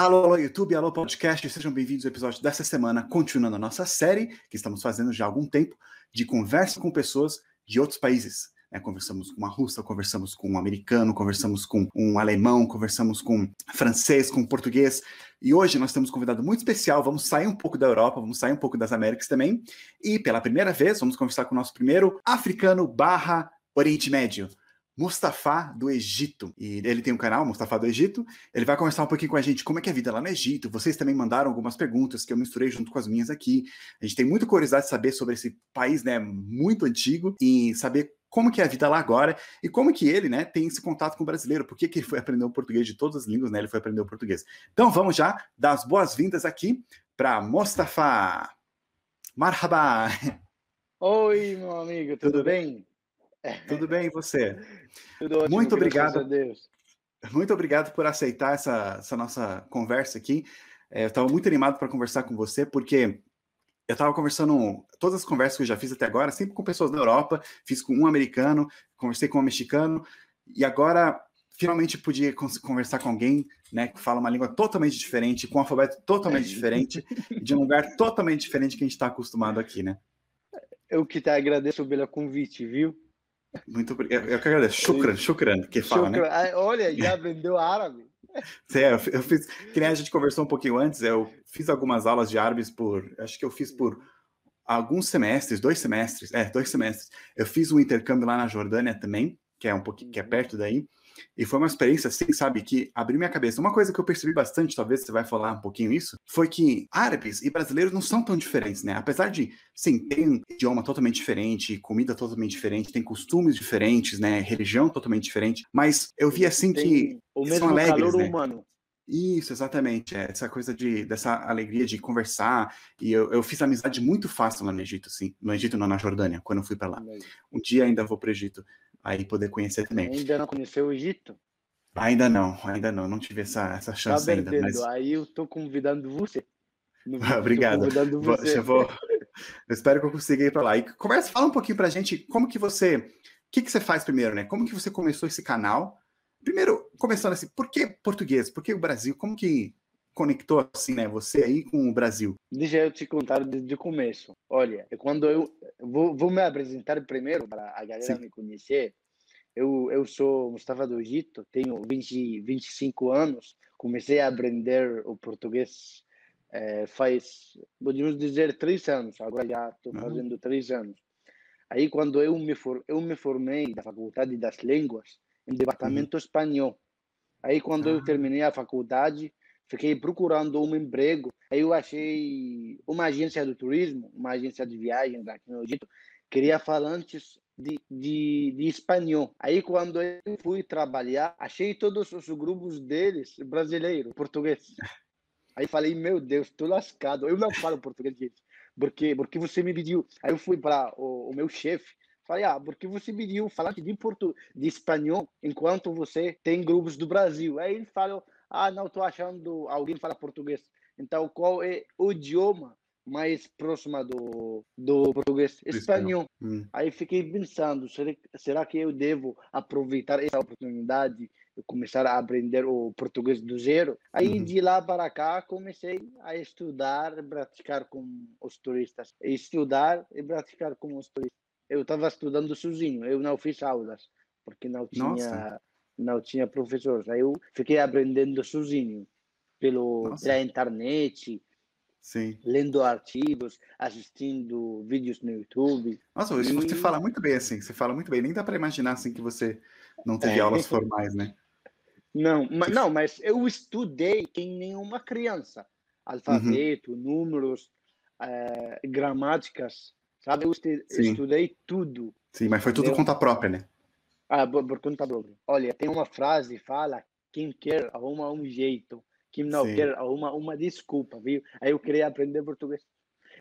Alô, alô, YouTube, alô, podcast, sejam bem-vindos ao episódio dessa semana, continuando a nossa série, que estamos fazendo já há algum tempo, de conversa com pessoas de outros países. Né? Conversamos com uma russa, conversamos com um americano, conversamos com um alemão, conversamos com francês, com português. E hoje nós temos um convidado muito especial, vamos sair um pouco da Europa, vamos sair um pouco das Américas também. E pela primeira vez, vamos conversar com o nosso primeiro africano barra Oriente Médio. Mustafa do Egito. E ele tem um canal, Mustafa do Egito. Ele vai conversar um pouquinho com a gente como é que é a vida lá no Egito. Vocês também mandaram algumas perguntas que eu misturei junto com as minhas aqui. A gente tem muita curiosidade de saber sobre esse país, né, muito antigo e saber como que é a vida lá agora e como que ele, né, tem esse contato com o brasileiro. Por que, que ele foi aprender o português de todas as línguas, né? Ele foi aprender o português. Então vamos já dar as boas-vindas aqui para Mustafa. Marhaba! Oi, meu amigo, tudo, tudo bem? bem? Tudo bem, e você? Tudo ótimo, Muito obrigado. Muito obrigado por aceitar essa, essa nossa conversa aqui. É, eu estava muito animado para conversar com você, porque eu estava conversando, todas as conversas que eu já fiz até agora, sempre com pessoas da Europa, fiz com um americano, conversei com um mexicano, e agora finalmente podia conversar com alguém né, que fala uma língua totalmente diferente, com um alfabeto totalmente diferente, de um lugar totalmente diferente que a gente está acostumado aqui, né? Eu que te agradeço pelo convite, viu? Muito obrigado. Eu que agradeço. Shukran, shukran, que fala, shukran. né? Olha, já aprendeu árabe. É, eu fiz, que nem a gente conversou um pouquinho antes, eu fiz algumas aulas de árabes por, acho que eu fiz por alguns semestres, dois semestres, é, dois semestres. Eu fiz um intercâmbio lá na Jordânia também, que é um pouquinho, que é uhum. perto daí, e foi uma experiência, assim, sabe, que abriu minha cabeça. Uma coisa que eu percebi bastante, talvez você vai falar um pouquinho isso, foi que árabes e brasileiros não são tão diferentes, né? Apesar de, sim, ter um idioma totalmente diferente, comida totalmente diferente, tem costumes diferentes, né? Religião totalmente diferente, mas eu vi, assim, tem que o mesmo são alegres, calor né? humano. Isso, exatamente. É, essa coisa de dessa alegria de conversar. E eu, eu fiz amizade muito fácil lá no Egito, assim. No Egito, não, na Jordânia, quando eu fui para lá. Um dia ainda vou para o Egito aí poder conhecer também. Ainda não conheceu o Egito? Ainda não, ainda não, não tive essa, essa chance tá ainda. Mas... Aí eu tô convidando você. Obrigado. Convidando você. Eu, vou... eu espero que eu consiga ir para lá. E conversa, fala um pouquinho para a gente como que você, o que, que você faz primeiro, né? Como que você começou esse canal? Primeiro, começando assim, por que português? Por que o Brasil? Como que conectou assim, né? Você aí com o Brasil? Deixa eu te contar desde o começo. Olha, quando eu vou, vou me apresentar primeiro para a galera Sim. me conhecer. Eu, eu sou Mustafa do Egito, tenho 20, 25 anos, comecei a aprender o português é, faz, podemos dizer, três anos, agora já estou fazendo três anos. Aí, quando eu me, for, eu me formei da Faculdade das Línguas, em Departamento uhum. Espanhol. Aí, quando eu terminei a faculdade, fiquei procurando um emprego. Aí eu achei uma agência de turismo, uma agência de viagens aqui no Egito, queria falantes de, de, de espanhol. Aí, quando eu fui trabalhar, achei todos os grupos deles brasileiros, português. Aí falei, meu Deus, tô lascado. Eu não falo português, gente. Porque, porque você me pediu. Aí eu fui para o, o meu chefe, Falei, ah, porque você pediu falar de, portu... de espanhol enquanto você tem grupos do Brasil. Aí ele falou, ah, não, estou achando alguém fala português. Então, qual é o idioma mais próximo do, do português? Espanhol. Hum. Aí fiquei pensando, será, será que eu devo aproveitar essa oportunidade e começar a aprender o português do zero? Aí, uhum. de lá para cá, comecei a estudar e praticar com os turistas. Estudar e praticar com os turistas eu estava estudando sozinho, eu não fiz aulas, porque não tinha, não tinha professores. Aí eu fiquei aprendendo sozinho, pelo, pela internet, Sim. lendo artigos, assistindo vídeos no YouTube. Nossa, e... você fala muito bem assim, você fala muito bem. Nem dá para imaginar assim que você não teve é. aulas formais, né? Não, mas, não, mas eu estudei que nenhuma criança. Alfabeto, uhum. números, é, gramáticas, Sabe, eu estudei tudo. Sim, mas foi tudo entendeu? conta própria, né? Ah, conta própria. Olha, tem uma frase que fala: quem quer arruma um jeito, quem não Sim. quer arruma uma desculpa, viu? Aí eu queria aprender português.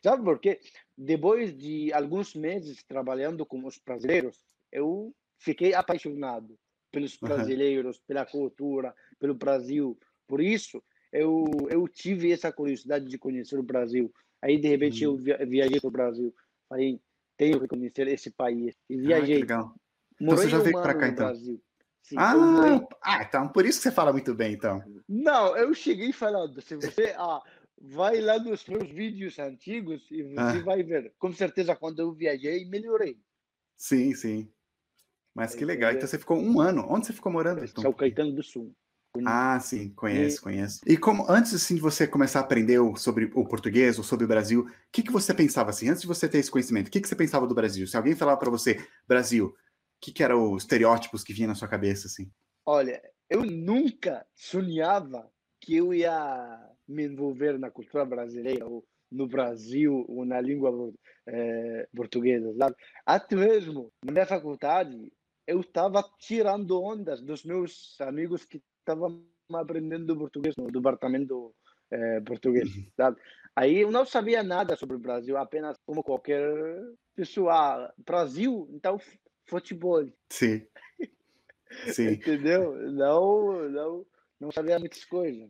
Sabe por quê? Depois de alguns meses trabalhando com os brasileiros, eu fiquei apaixonado pelos brasileiros, uhum. pela cultura, pelo Brasil. Por isso, eu, eu tive essa curiosidade de conhecer o Brasil. Aí, de repente, uhum. eu viajei para o Brasil. Falei, tenho que conhecer esse país. E viajei. Ah, Então você já veio para cá, então? Brasil. Sim, ah, ah, então por isso que você fala muito bem, então. Não, eu cheguei falando, se você ah, vai lá nos meus vídeos antigos e você ah. vai ver. Com certeza, quando eu viajei, melhorei. Sim, sim. Mas que legal. Então você ficou um ano. Onde você ficou morando? São Caetano do Sul. Ah, sim, conheço, e... conheço. E como antes assim de você começar a aprender sobre o português ou sobre o Brasil, o que, que você pensava assim, antes de você ter esse conhecimento? O que, que você pensava do Brasil? Se alguém falava para você Brasil, o que, que eram os estereótipos que vinham na sua cabeça assim? Olha, eu nunca sonhava que eu ia me envolver na cultura brasileira ou no Brasil ou na língua é, portuguesa, sabe? Até mesmo na minha faculdade eu estava tirando ondas dos meus amigos que estavam aprendendo português no departamento é, português, uhum. sabe? Aí eu não sabia nada sobre o Brasil, apenas como qualquer pessoa. Brasil, então futebol. Sim. Sim. Entendeu? Não, não, não sabia muitas coisas.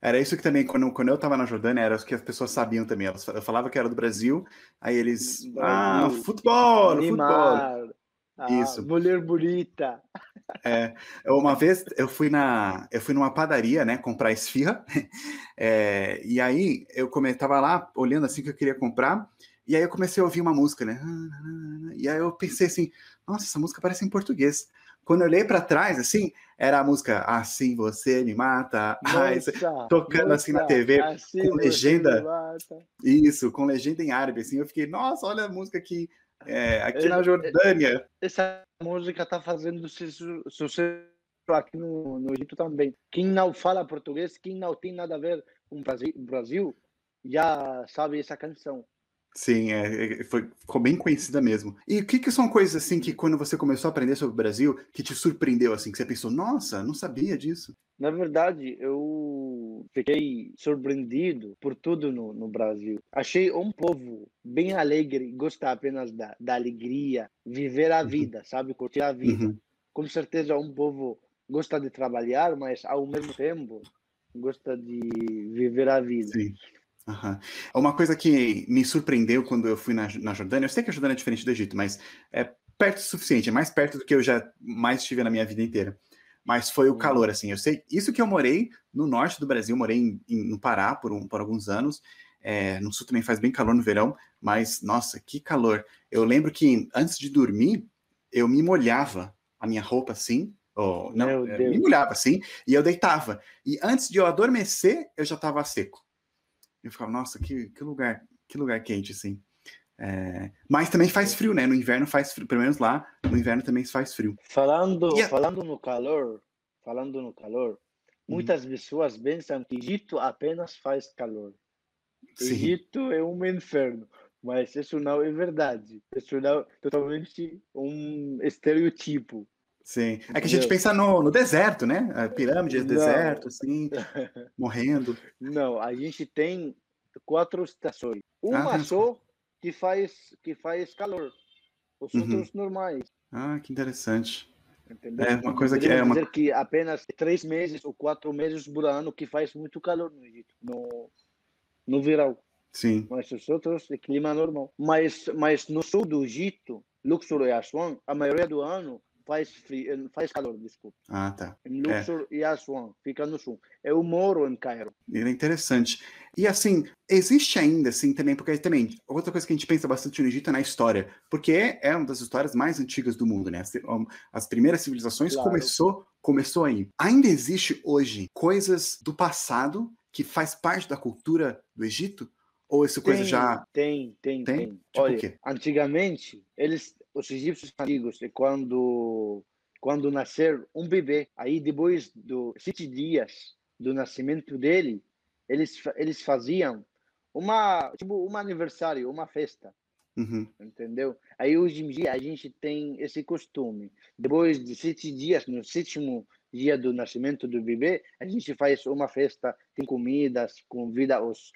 Era isso que também, quando, quando eu estava na Jordânia, era o que as pessoas sabiam também. Elas, eu falava que era do Brasil, aí eles. Ah, futebol, futebol. Ah, Isso. Mulher bonita. É, uma vez eu fui na, eu fui numa padaria, né, comprar esfirra, é, e aí eu estava lá olhando assim que eu queria comprar, e aí eu comecei a ouvir uma música, né, e aí eu pensei assim, nossa, essa música parece em português. Quando eu olhei para trás, assim, era a música Assim Você Me Mata, nossa, tocando nossa, assim na TV, assim com legenda. Isso, com legenda em árabe, assim. Eu fiquei, nossa, olha a música que é, aqui na Jordânia. Essa música está fazendo sucesso aqui no, no Egito também. Quem não fala português, quem não tem nada a ver com o Brasil já sabe essa canção. Sim, é, é, foi, ficou bem conhecida mesmo. E o que, que são coisas assim que quando você começou a aprender sobre o Brasil que te surpreendeu assim, que você pensou, nossa, não sabia disso? Na verdade, eu fiquei surpreendido por tudo no, no Brasil. Achei um povo bem alegre, gosta apenas da, da alegria, viver a uhum. vida, uhum. sabe, curtir a vida. Uhum. Com certeza, um povo gosta de trabalhar, mas ao mesmo tempo gosta de viver a vida. Sim. Uhum. Uma coisa que me surpreendeu quando eu fui na, na Jordânia, eu sei que a Jordânia é diferente do Egito, mas é perto o suficiente, é mais perto do que eu já mais estive na minha vida inteira. Mas foi o calor, assim. Eu sei, isso que eu morei no norte do Brasil, morei em, em, no Pará por, um, por alguns anos. É, no sul também faz bem calor no verão, mas nossa, que calor. Eu lembro que antes de dormir, eu me molhava a minha roupa assim, ou, não, me molhava assim, e eu deitava. E antes de eu adormecer, eu já estava seco. Eu ficava, nossa, que, que lugar, que lugar quente, assim. É, mas também faz frio, né? No inverno faz frio, pelo menos lá, no inverno também faz frio. Falando, a... falando no calor, falando no calor, uhum. muitas pessoas pensam que Egito apenas faz calor. Sim. Egito é um inferno, mas isso não é verdade. Isso não é totalmente um estereotipo. Sim. É que a gente pensa no, no deserto, né? A pirâmide, não. deserto, assim, morrendo. Não, a gente tem quatro estações. Uma ah, só que faz, que faz calor. Os uhum. outros normais. Ah, que interessante. Entendeu? É uma coisa que é uma... dizer que apenas três meses ou quatro meses por ano que faz muito calor no Egito, no, no verão. Sim. Mas os outros é clima normal. Mas, mas no sul do Egito, Luxor e Aswan, a maioria do ano faz, frio, eh, faz calor, desculpa. Ah, tá. Em Luxor é. e Aswan, fica no sul. Eu moro em Cairo. É interessante. E assim, existe ainda, assim, também, porque também, outra coisa que a gente pensa bastante no Egito é na história, porque é uma das histórias mais antigas do mundo, né? As, as primeiras civilizações claro. começou, começou aí. Ainda existe hoje coisas do passado que faz parte da cultura do Egito? Ou essa coisa tem, já. Tem, tem, tem. tem. Tipo Olha, antigamente, eles os egípcios antigos, quando quando nascer um bebê, aí depois dos sete dias do nascimento dele, eles eles faziam uma tipo um aniversário, uma festa, uhum. entendeu? Aí hoje em dia a gente tem esse costume. Depois de sete dias, no sétimo dia do nascimento do bebê, a gente faz uma festa, tem comidas, convida os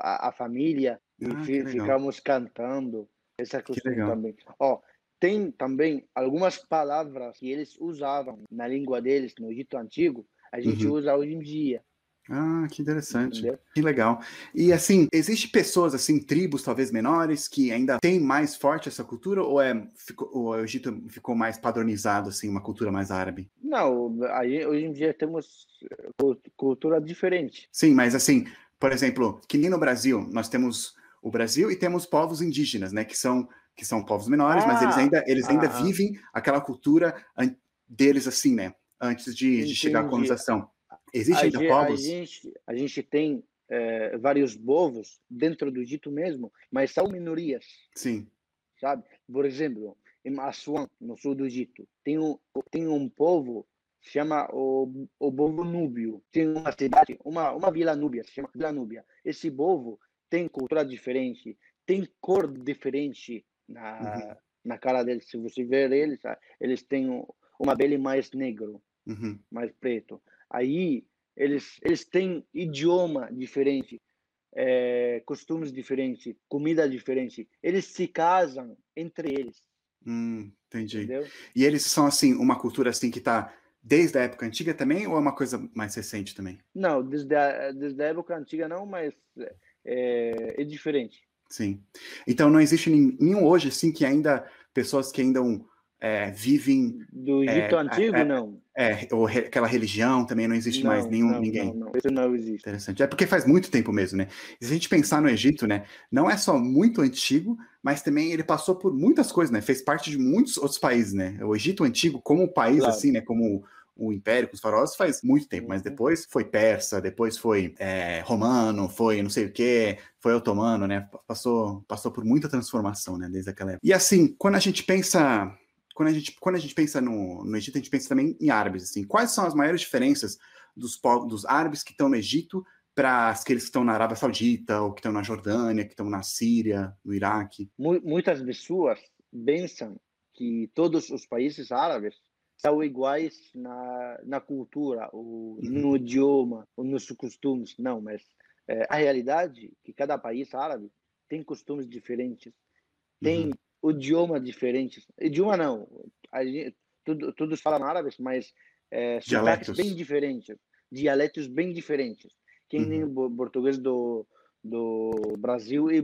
a, a família ah, e ficamos cantando. Essa costume também. Ó, tem também algumas palavras que eles usavam na língua deles no Egito Antigo, a gente uhum. usa hoje em dia. Ah, que interessante. Entendeu? Que legal. E assim, existe pessoas assim, tribos talvez menores que ainda têm mais forte essa cultura ou é ficou, o Egito ficou mais padronizado assim, uma cultura mais árabe? Não, aí hoje em dia temos cultura diferente. Sim, mas assim, por exemplo, que nem no Brasil, nós temos o Brasil e temos povos indígenas, né, que são que são povos menores, ah, mas eles ainda eles ainda ah, vivem aquela cultura deles assim, né, antes de, de chegar à colonização. Existem ainda povos? A gente, a gente tem é, vários povos dentro do Egito mesmo, mas são minorias. Sim. Sabe? Por exemplo, em Aswan, no sul do Egito, tem um, tem um povo chama o, o povo núbio. Tem uma cidade, uma, uma vila núbia, se chama Vila Núbia. Esse povo tem cultura diferente, tem cor diferente na, uhum. na cara deles. Se você ver eles, eles têm uma pele mais negro, uhum. mais preto. Aí eles, eles têm idioma diferente, é, costumes diferentes, comida diferente. Eles se casam entre eles. Hum, entendi. Entendeu? E eles são assim uma cultura assim que está desde a época antiga também ou é uma coisa mais recente também? Não, desde a, desde a época antiga não, mas é, é diferente. Sim. Então não existe nenhum hoje assim que ainda pessoas que ainda é, vivem. Do Egito é, Antigo, é, não. É, ou re, aquela religião também não existe não, mais nenhum, não, ninguém. Não, não, isso não existe. Interessante. É porque faz muito tempo mesmo, né? Se a gente pensar no Egito, né? Não é só muito antigo, mas também ele passou por muitas coisas, né? Fez parte de muitos outros países, né? O Egito Antigo, como país, claro. assim, né? Como o Império com os faraós faz muito tempo, mas uhum. depois foi persa, depois foi é, romano, foi não sei o que, foi otomano, né? Passou, passou por muita transformação, né? Desde aquela época. E assim, quando a gente pensa quando a gente, quando a gente pensa no, no Egito, a gente pensa também em árabes. Assim. Quais são as maiores diferenças dos, dos árabes que estão no Egito para aqueles que estão na Arábia Saudita, ou que estão na Jordânia, que estão na Síria, no Iraque? Muitas pessoas pensam que todos os países árabes são iguais na, na cultura, ou uhum. no idioma, ou nos costumes. Não, mas é, a realidade é que cada país árabe tem costumes diferentes, tem uhum idioma diferente. Idioma não, a gente, tudo, todos falam árabe, mas é, sotaques bem diferentes, dialetos bem diferentes, que uhum. nem o português do, do Brasil e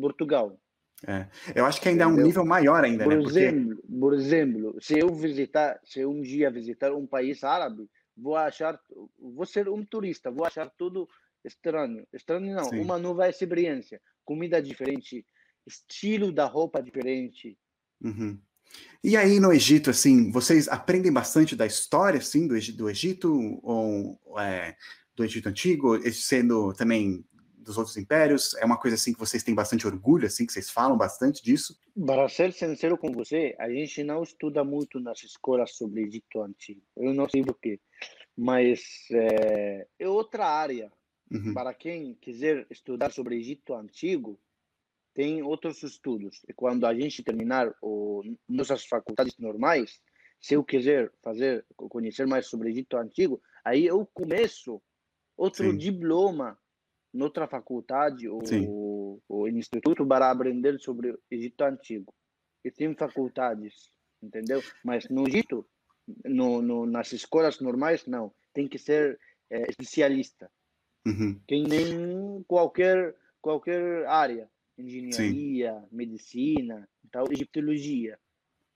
Portugal. É. Eu acho que ainda Entendeu? é um nível maior ainda, por né? Exemplo, Porque... Por exemplo, se eu visitar, se um dia visitar um país árabe, vou achar, vou ser um turista, vou achar tudo estranho. Estranho não, Sim. uma nova experiência, comida diferente, estilo da roupa diferente. Uhum. E aí no Egito, assim, vocês aprendem bastante da história, assim, do, do Egito, ou é, do Egito Antigo, sendo também dos outros impérios? É uma coisa, assim, que vocês têm bastante orgulho, assim, que vocês falam bastante disso? Para ser sincero com você, a gente não estuda muito nas escolas sobre Egito Antigo. Eu não sei porquê, mas é, é outra área. Uhum. Para quem quiser estudar sobre Egito Antigo, tem outros estudos. E quando a gente terminar o, nossas faculdades normais, se eu quiser fazer, conhecer mais sobre Egito Antigo, aí eu começo outro Sim. diploma noutra faculdade ou, ou instituto para aprender sobre Egito Antigo. E tem faculdades, entendeu? Mas no Egito, no, no, nas escolas normais, não. Tem que ser é, especialista. Uhum. Que nem qualquer, qualquer área engenharia, Sim. medicina, tal, egiptologia.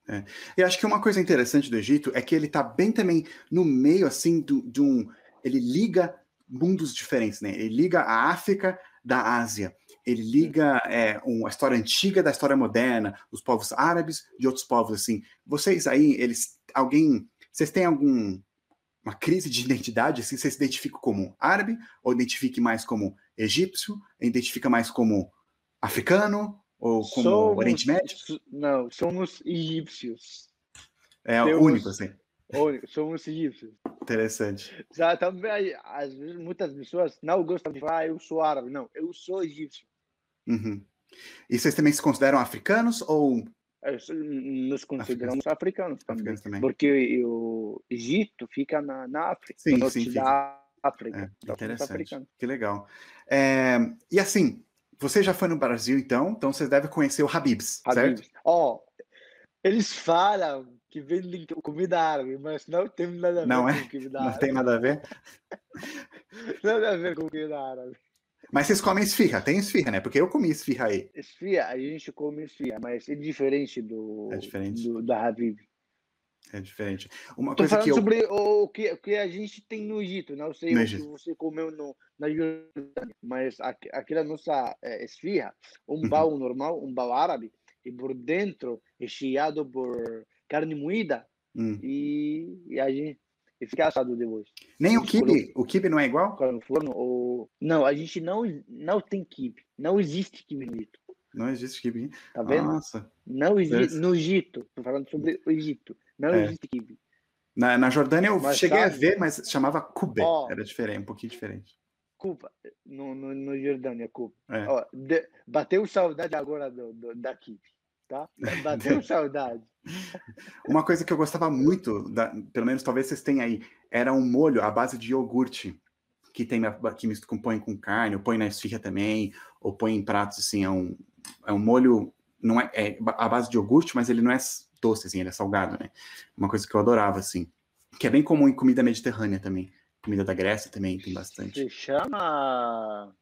É. Eu acho que uma coisa interessante do Egito é que ele está bem também no meio assim do, de um, ele liga mundos diferentes, né? Ele liga a África da Ásia, ele liga é, uma história antiga da história moderna, os povos árabes de outros povos assim. Vocês aí, eles, alguém, vocês têm algum uma crise de identidade? Assim, você se identifica como árabe ou identifique mais como egípcio? Identifica mais como africano ou como somos, Oriente Médio? Não, somos egípcios. É o único, assim. Único, somos egípcios. Interessante. Já também, às vezes, muitas pessoas não gostam de falar, ah, eu sou árabe. Não, eu sou egípcio. Uhum. E vocês também se consideram africanos ou nos consideramos africanos, africanos, também, africanos também, porque o Egito fica na, na África, sim, no sim, da África. É, então, interessante. Que legal. É, e assim, você já foi no Brasil, então, então você deve conhecer o Habibs, Habibs. certo? Ó, oh, eles falam que vendem comida árabe, mas não tem nada a ver não com é? comida Não árabe. tem nada a ver? Nada a ver com comida árabe. Mas vocês comem esfirra, tem esfirra, né? Porque eu comi esfirra aí. Esfia, a gente come esfia, mas é diferente do, É diferente. do da Habib. É diferente. Uma Tô coisa falando que eu. sobre o, que, o que a gente tem no Egito, não sei No o Egito. que você comeu no, na Jordânia, mas aqui, aqui na nossa é, esfirra, um Uhum. pão normal, um pão árabe, e por dentro recheado por carne moída Hum. e, e a gente e fica assado depois. Nem o kibe? O kibe não é igual? No forno ou não, a gente não não tem kibe, não existe kibe no Egito, Não existe kibe. tá vendo? Nossa. Não existe no Egito. Tô falando sobre o Egito. Não É. existe kibe. Na, na Jordânia eu Mas cheguei a sabe- ver, mas chamava kube. Era diferente, um pouquinho diferente. Cuba, no, no, no Jordânia, Cuba. É. De- bateu saudade agora do, do, da kibe, tá? Bateu saudade. Uma coisa que eu gostava muito, da- pelo menos talvez vocês tenham aí, era um molho à base de iogurte, que tem que misto com põe com carne, ou põe na esfirra também, ou põe em pratos assim, é um, é um molho, não é, é à base de iogurte, mas ele não é doce, assim, ele é salgado, né? Uma coisa que eu adorava, assim. Que é bem comum em comida mediterrânea também. Comida da Grécia também tem bastante. Se chama.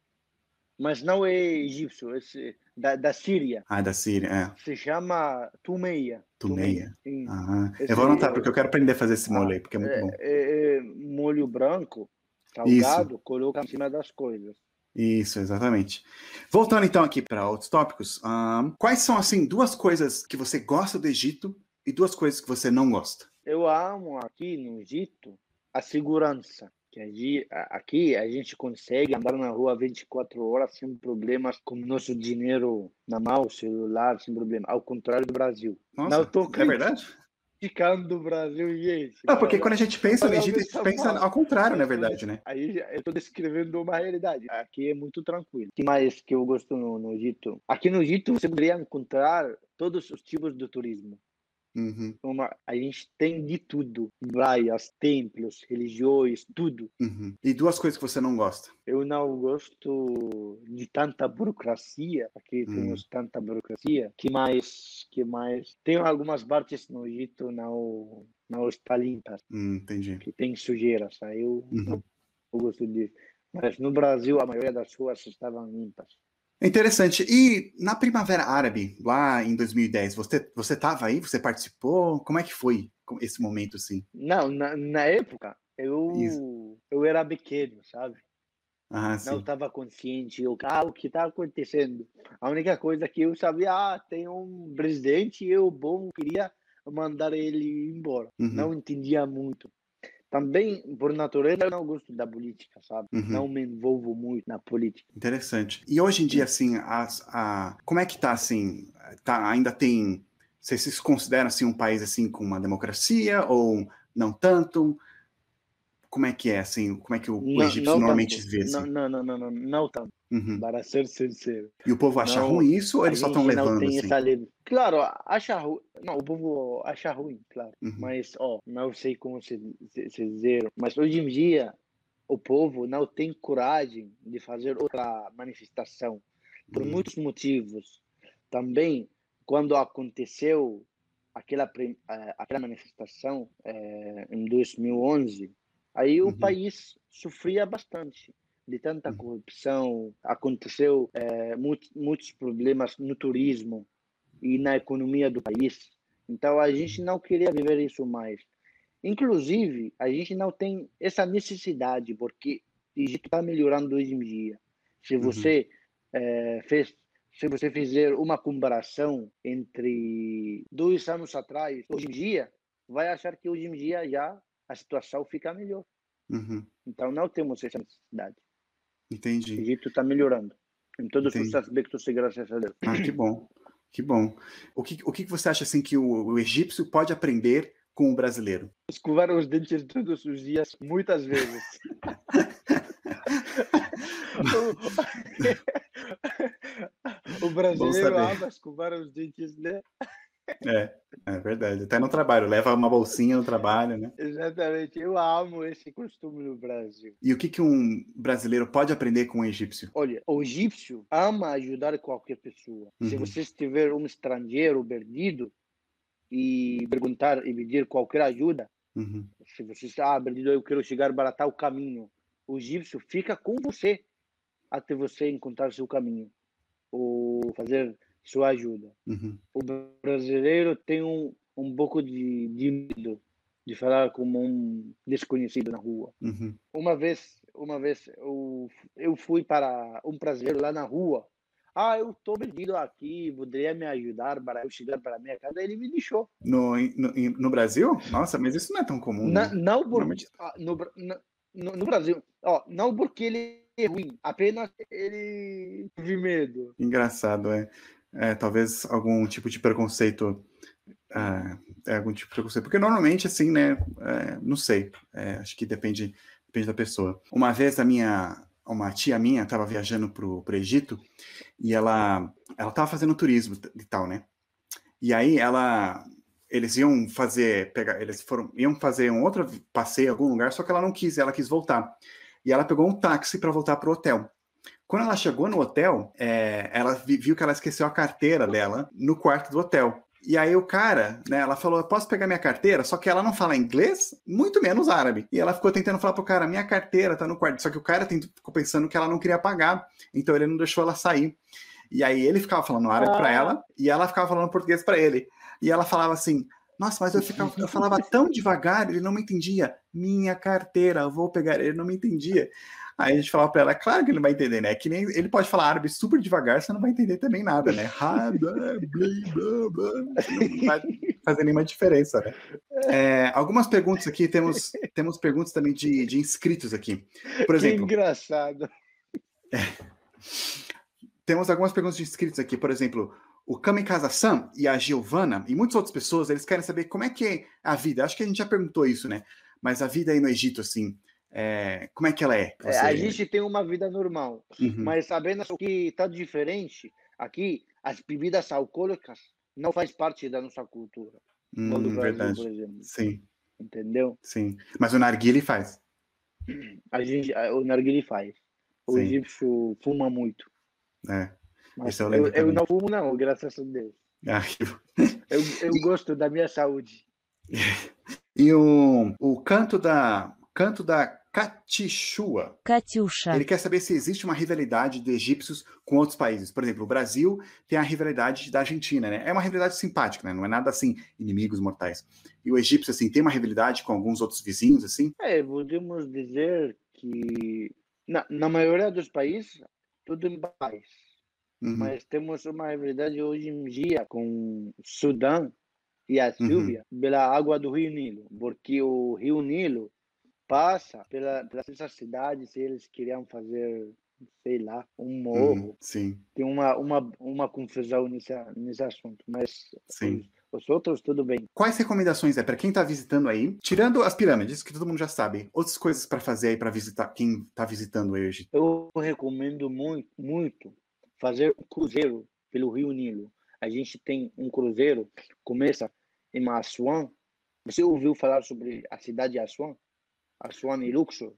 Mas não é egípcio, esse, da, da Síria. Ah, da Síria, é. Se chama tumeia. Tumeia. Aham. Esse Eu vou anotar, é- porque eu quero aprender a fazer esse molho aí, porque é muito É, bom. é- é molho branco, salgado, coloca em cima das coisas. Isso, exatamente. Voltando então aqui para outros tópicos, ahn, quais são assim duas coisas que você gosta do Egito e duas coisas que você não gosta? Eu amo aqui no Egito a segurança. Que aqui a gente consegue andar na rua 24 horas sem problemas, com nosso dinheiro na mão, celular, sem problema. Ao contrário do Brasil. Nossa, Não tô é verdade? criticando o Brasil, gente. Não, porque quando a gente pensa no Egito, a gente pensa ao contrário, na Mas, verdade, né? Aí eu estou descrevendo uma realidade. Aqui é muito tranquilo. O que mais que eu gosto no, no Egito? Aqui no Egito você poderia encontrar todos os tipos de turismo. Uhum, Uma, a gente tem de tudo: praias, templos, religiões, tudo. uhum. E duas coisas que você não gosta? Eu não gosto de tanta burocracia. Aqui Hum. temos tanta burocracia. Que mais? Que mais? Tem algumas partes no Egito não não está limpas, Hum, entendi. que tem sujeiras. Aí eu Uhum. não gosto disso. Mas no Brasil a maioria das ruas estavam limpas. Interessante. E na Primavera Árabe, lá em 2010, você você estava aí? Você participou? Como é que foi esse momento assim? Não, na, na época eu Isso. eu era pequeno, sabe? Ah, não estava consciente eu, ah, o que está acontecendo. A única coisa que eu sabia, ah, tem um presidente e eu bom queria mandar ele embora. Uhum. Não entendia muito. Também, por natureza, eu não gosto da política, sabe? Uhum. Não me envolvo muito na política. Interessante. E hoje em dia, assim, as, a, como é que tá, assim, tá, ainda tem, vocês se consideram, assim, um país, assim, com uma democracia ou não tanto? Como é que é, assim, como é que o, Não- egípcio normalmente tanto. vê, assim? Não, não, não, não, não, tanto, Uhum. para ser sincero. E o povo acha Não, ruim isso ou eles só estão gente não levando, tem assim? essa lei. Claro, acha ruim. Não, o povo acha ruim, claro. Uhum. Mas, ó, não sei como se, se, se dizer, mas hoje em dia o povo não tem coragem de fazer outra manifestação por Hum. muitos motivos. Também, quando aconteceu aquela, eh, aquela manifestação eh, em 2011, aí o Uhum. país sofria bastante de tanta Uhum. corrupção, aconteceu eh, muitos, muitos problemas no turismo e na economia do país. Então a gente não queria viver isso mais. Inclusive, a gente não tem essa necessidade, porque o Egito está melhorando hoje em dia. Se Uhum. você eh, fez, se você fizer uma comparação entre dois anos atrás, hoje em dia, vai achar que hoje em dia já a situação fica melhor. Uhum. Então não temos essa necessidade. O Entendi. Egito está melhorando em todos Entendi. os aspectos, graças a Deus. Ah, que bom, que bom. O que, o que você acha, assim, que o, o egípcio pode aprender com o brasileiro? Escovar os dentes todos os dias, muitas vezes. o, o brasileiro ama escovar os dentes, né? É, é verdade. Até no trabalho, leva uma bolsinha no trabalho, né? Exatamente. Eu amo esse costume no Brasil. E o que, que um brasileiro pode aprender com o egípcio? Olha, o egípcio ama ajudar qualquer pessoa. Se Uhum. você estiver um estrangeiro perdido e perguntar e pedir qualquer ajuda, Uhum. se você está ah, perdido, eu quero chegar para tal caminho, o egípcio fica com você até você encontrar seu caminho ou fazer sua ajuda. Uhum. O brasileiro tem um, um pouco de, de medo de falar como um desconhecido na rua. Uhum. Uma vez, uma vez eu, eu fui para um brasileiro lá na rua. Ah, eu estou perdido aqui, poderia me ajudar para eu chegar para a minha casa? Ele me deixou. No, no, no Brasil? Nossa, mas isso não é tão comum. Na, né? não por, ah, no, no, no Brasil, ó, não porque ele é ruim, apenas ele teve medo. Engraçado, é. É, talvez algum tipo de preconceito. ah, é, algum tipo de preconceito. Porque normalmente, assim, né? é, não sei. é, acho que depende, depende da pessoa. Uma vez a minha. Uma tia minha estava viajando pro, pro Egito e ela ela estava fazendo turismo e tal, né? E aí ela eles iam fazer pegar eles foram iam fazer um outro passeio em algum lugar, só que ela não quis, ela quis voltar. E ela pegou um táxi para voltar pro hotel. Quando ela chegou no hotel, é, ela vi- viu que ela esqueceu a carteira dela no quarto do hotel. E aí o cara, né, ela falou, "Eu posso pegar minha carteira? Só que ela não fala inglês, muito menos árabe. E ela ficou tentando falar pro cara, minha carteira tá no quarto. Só que o cara ficou pensando que ela não queria pagar, então ele não deixou ela sair. E aí ele ficava falando árabe para Ah. ela e ela ficava falando português para ele. E ela falava assim: Nossa, mas eu, ficava, eu falava tão devagar, ele não me entendia. Minha carteira, vou pegar. Ele não me entendia. Aí a gente falava para ela: Claro que ele não vai entender, né? Que nem ele pode falar árabe super devagar, você não vai entender também nada, né? Não vai fazer nenhuma diferença, né? É, algumas perguntas aqui, temos, temos perguntas também de, de inscritos aqui. Por Que exemplo, engraçado. temos algumas perguntas de inscritos aqui, por exemplo, o Kamikaze-san e a Giovana e muitas outras pessoas, eles querem saber como é que é a vida. Acho que a gente já perguntou isso, né? Mas a vida aí no Egito, assim, é, como é que ela é? É, a gente tem uma vida normal, Uhum, mas apenas o que está diferente aqui, as bebidas alcoólicas não faz parte da nossa cultura. Hum, Brasil, verdade. por exemplo. Sim, Entendeu? sim. Mas o narguile faz. A gente, o narguilé faz. O Sim. egípcio fuma muito. É. Mas eu eu, eu não fumo, não, graças a Deus. Ah, Eu, eu gosto da minha saúde. E o, o canto da canto da Catichua. Ele quer saber se existe uma rivalidade de egípcios com outros países. Por exemplo, o Brasil tem a rivalidade da Argentina, né? É uma rivalidade simpática, né? Não é nada assim, inimigos mortais. E o egípcio, assim, tem uma rivalidade com alguns outros vizinhos, assim? É, podemos dizer que na, na maioria dos países, tudo em paz. Uhum. Mas temos uma rivalidade hoje em dia com o Sudão e a Síria uhum. pela água do Rio Nilo, porque o Rio Nilo passa pela, pelas essas cidades e eles queriam fazer, sei lá, um morro. uhum, sim, Tem uma, uma, uma confusão nesse, nesse assunto, mas sim. os, os outros tudo bem. Quais recomendações é para quem está visitando aí? Tirando as pirâmides, que todo mundo já sabe. Outras coisas para fazer aí para visitar quem está visitando hoje? Eu recomendo muito, muito fazer um cruzeiro pelo Rio Nilo. A gente tem um cruzeiro, começa em Assuan. Você ouviu falar sobre a cidade de Assuan? Assuan e Luxor?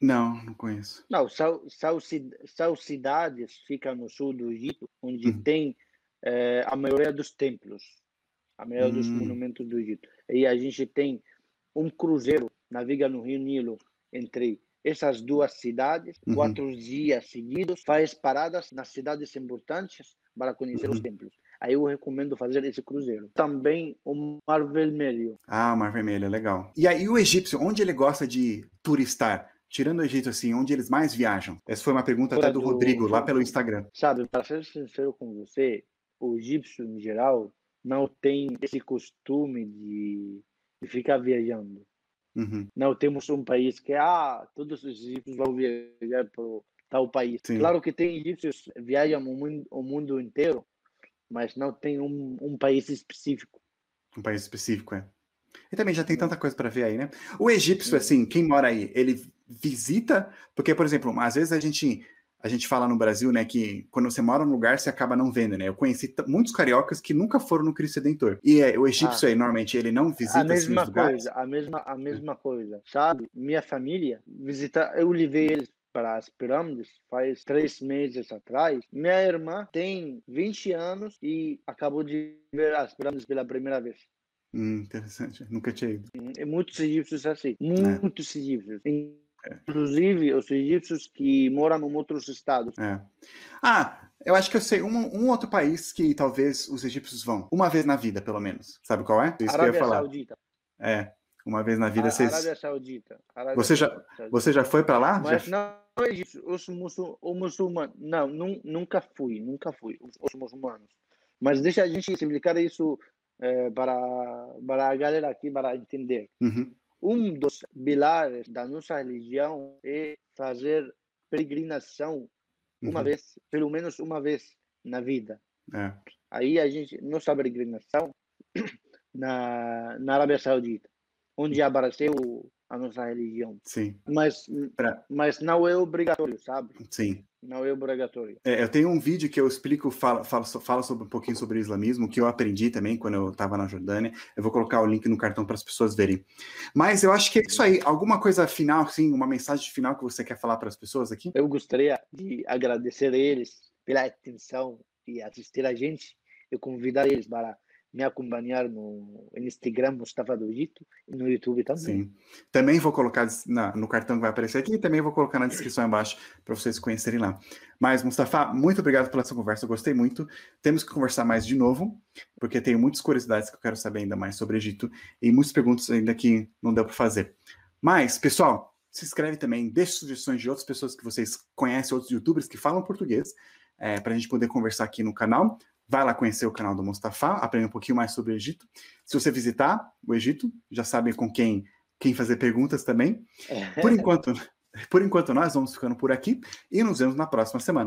Não, não conheço. Não, são, são, ci- são cidades, fica no sul do Egito, onde Uhum. tem eh, a maioria dos templos, a maioria dos Hum. monumentos do Egito. E a gente tem um cruzeiro, navega no Rio Nilo entre essas duas cidades, Uhum. quatro dias seguidos, faz paradas nas cidades importantes para conhecer os Uhum. templos. Aí eu recomendo fazer esse cruzeiro. Também o Mar Vermelho. Ah, Mar Vermelho, legal. E aí o egípcio, onde ele gosta de turistar? Tirando o Egito, assim, onde eles mais viajam? Essa foi uma pergunta até Fora do do- Rodrigo, lá pelo Instagram. Sabe, para ser sincero com você, o egípcio em geral não tem esse costume de, de ficar viajando. Uhum, Não temos um país que, ah, todos os egípcios vão viajar para tal país. Sim. Claro que tem egípcios que viajam o mundo, o mundo inteiro, mas não tem um, um país específico. um país específico, é. E também já tem tanta coisa para ver aí, né? O egípcio, Uhum. assim, quem mora aí, ele visita, porque, por exemplo, às vezes a gente a gente fala no Brasil, né, que quando você mora num lugar, você acaba não vendo, né? Eu conheci muitos cariocas que nunca foram no Cristo Redentor. E é, o egípcio Ah. aí, normalmente, ele não visita a assim, mesma os lugares. coisa, a mesma, a mesma coisa, sabe? Minha família visita, eu levei eles para as pirâmides faz três meses atrás. Minha irmã tem 20 anos e acabou de ver as pirâmides pela primeira vez. Hum, interessante. Nunca tinha ido. É muitos egípcios assim. Muitos é. egípcios. Inclusive os egípcios que moram em outros estados. É. Ah, eu acho que eu sei um, um, outro país que talvez os egípcios vão. Uma vez na vida, pelo menos. Sabe qual é? Isso Arábia que eu ia falar. Saudita. É. Uma vez na vida vocês. Arábia Saudita. Arábia você, já, Saudita. você já foi para lá? Mas já... não egípcios, os muçul, muçulmanos. Não, nunca fui, nunca fui. Os, os muçulmanos. Mas deixa a gente explicar isso é, para, para a galera aqui, para entender. Uhum. Um dos pilares da nossa religião é fazer peregrinação uma uhum. vez, pelo menos uma vez na vida. É. Aí a gente, nossa peregrinação na, na Arábia Saudita, onde apareceu a nossa religião. Sim. Mas, pra... mas não é obrigatório, sabe? Sim. Não é obrigatório. É, eu tenho um vídeo que eu explico, falo, falo, falo sobre um pouquinho sobre o islamismo, que eu aprendi também quando eu estava na Jordânia. Eu vou colocar o link no cartão para as pessoas verem. Mas eu acho que é isso aí. Alguma coisa final, assim, uma mensagem final que você quer falar para as pessoas aqui? Eu gostaria de agradecer a eles pela atenção e assistir a gente e convidar eles para me acompanhar no Instagram Mustafa do Egito e no YouTube também. Sim. Também vou colocar na, no cartão que vai aparecer aqui e também vou colocar na descrição embaixo para vocês conhecerem lá. Mas, Mustafa, muito obrigado pela sua conversa, eu gostei muito. Temos que conversar mais de novo, porque tenho muitas curiosidades que eu quero saber ainda mais sobre o Egito e muitas perguntas ainda que não deu para fazer. Mas, pessoal, se inscreve também, deixe sugestões de outras pessoas que vocês conhecem, outros youtubers que falam português, é, para a gente poder conversar aqui no canal. Vai lá conhecer o canal do Mustafa, aprender um pouquinho mais sobre o Egito. Se você visitar o Egito, já sabem com quem, quem fazer perguntas também. Por enquanto, por enquanto, nós vamos ficando por aqui e nos vemos na próxima semana.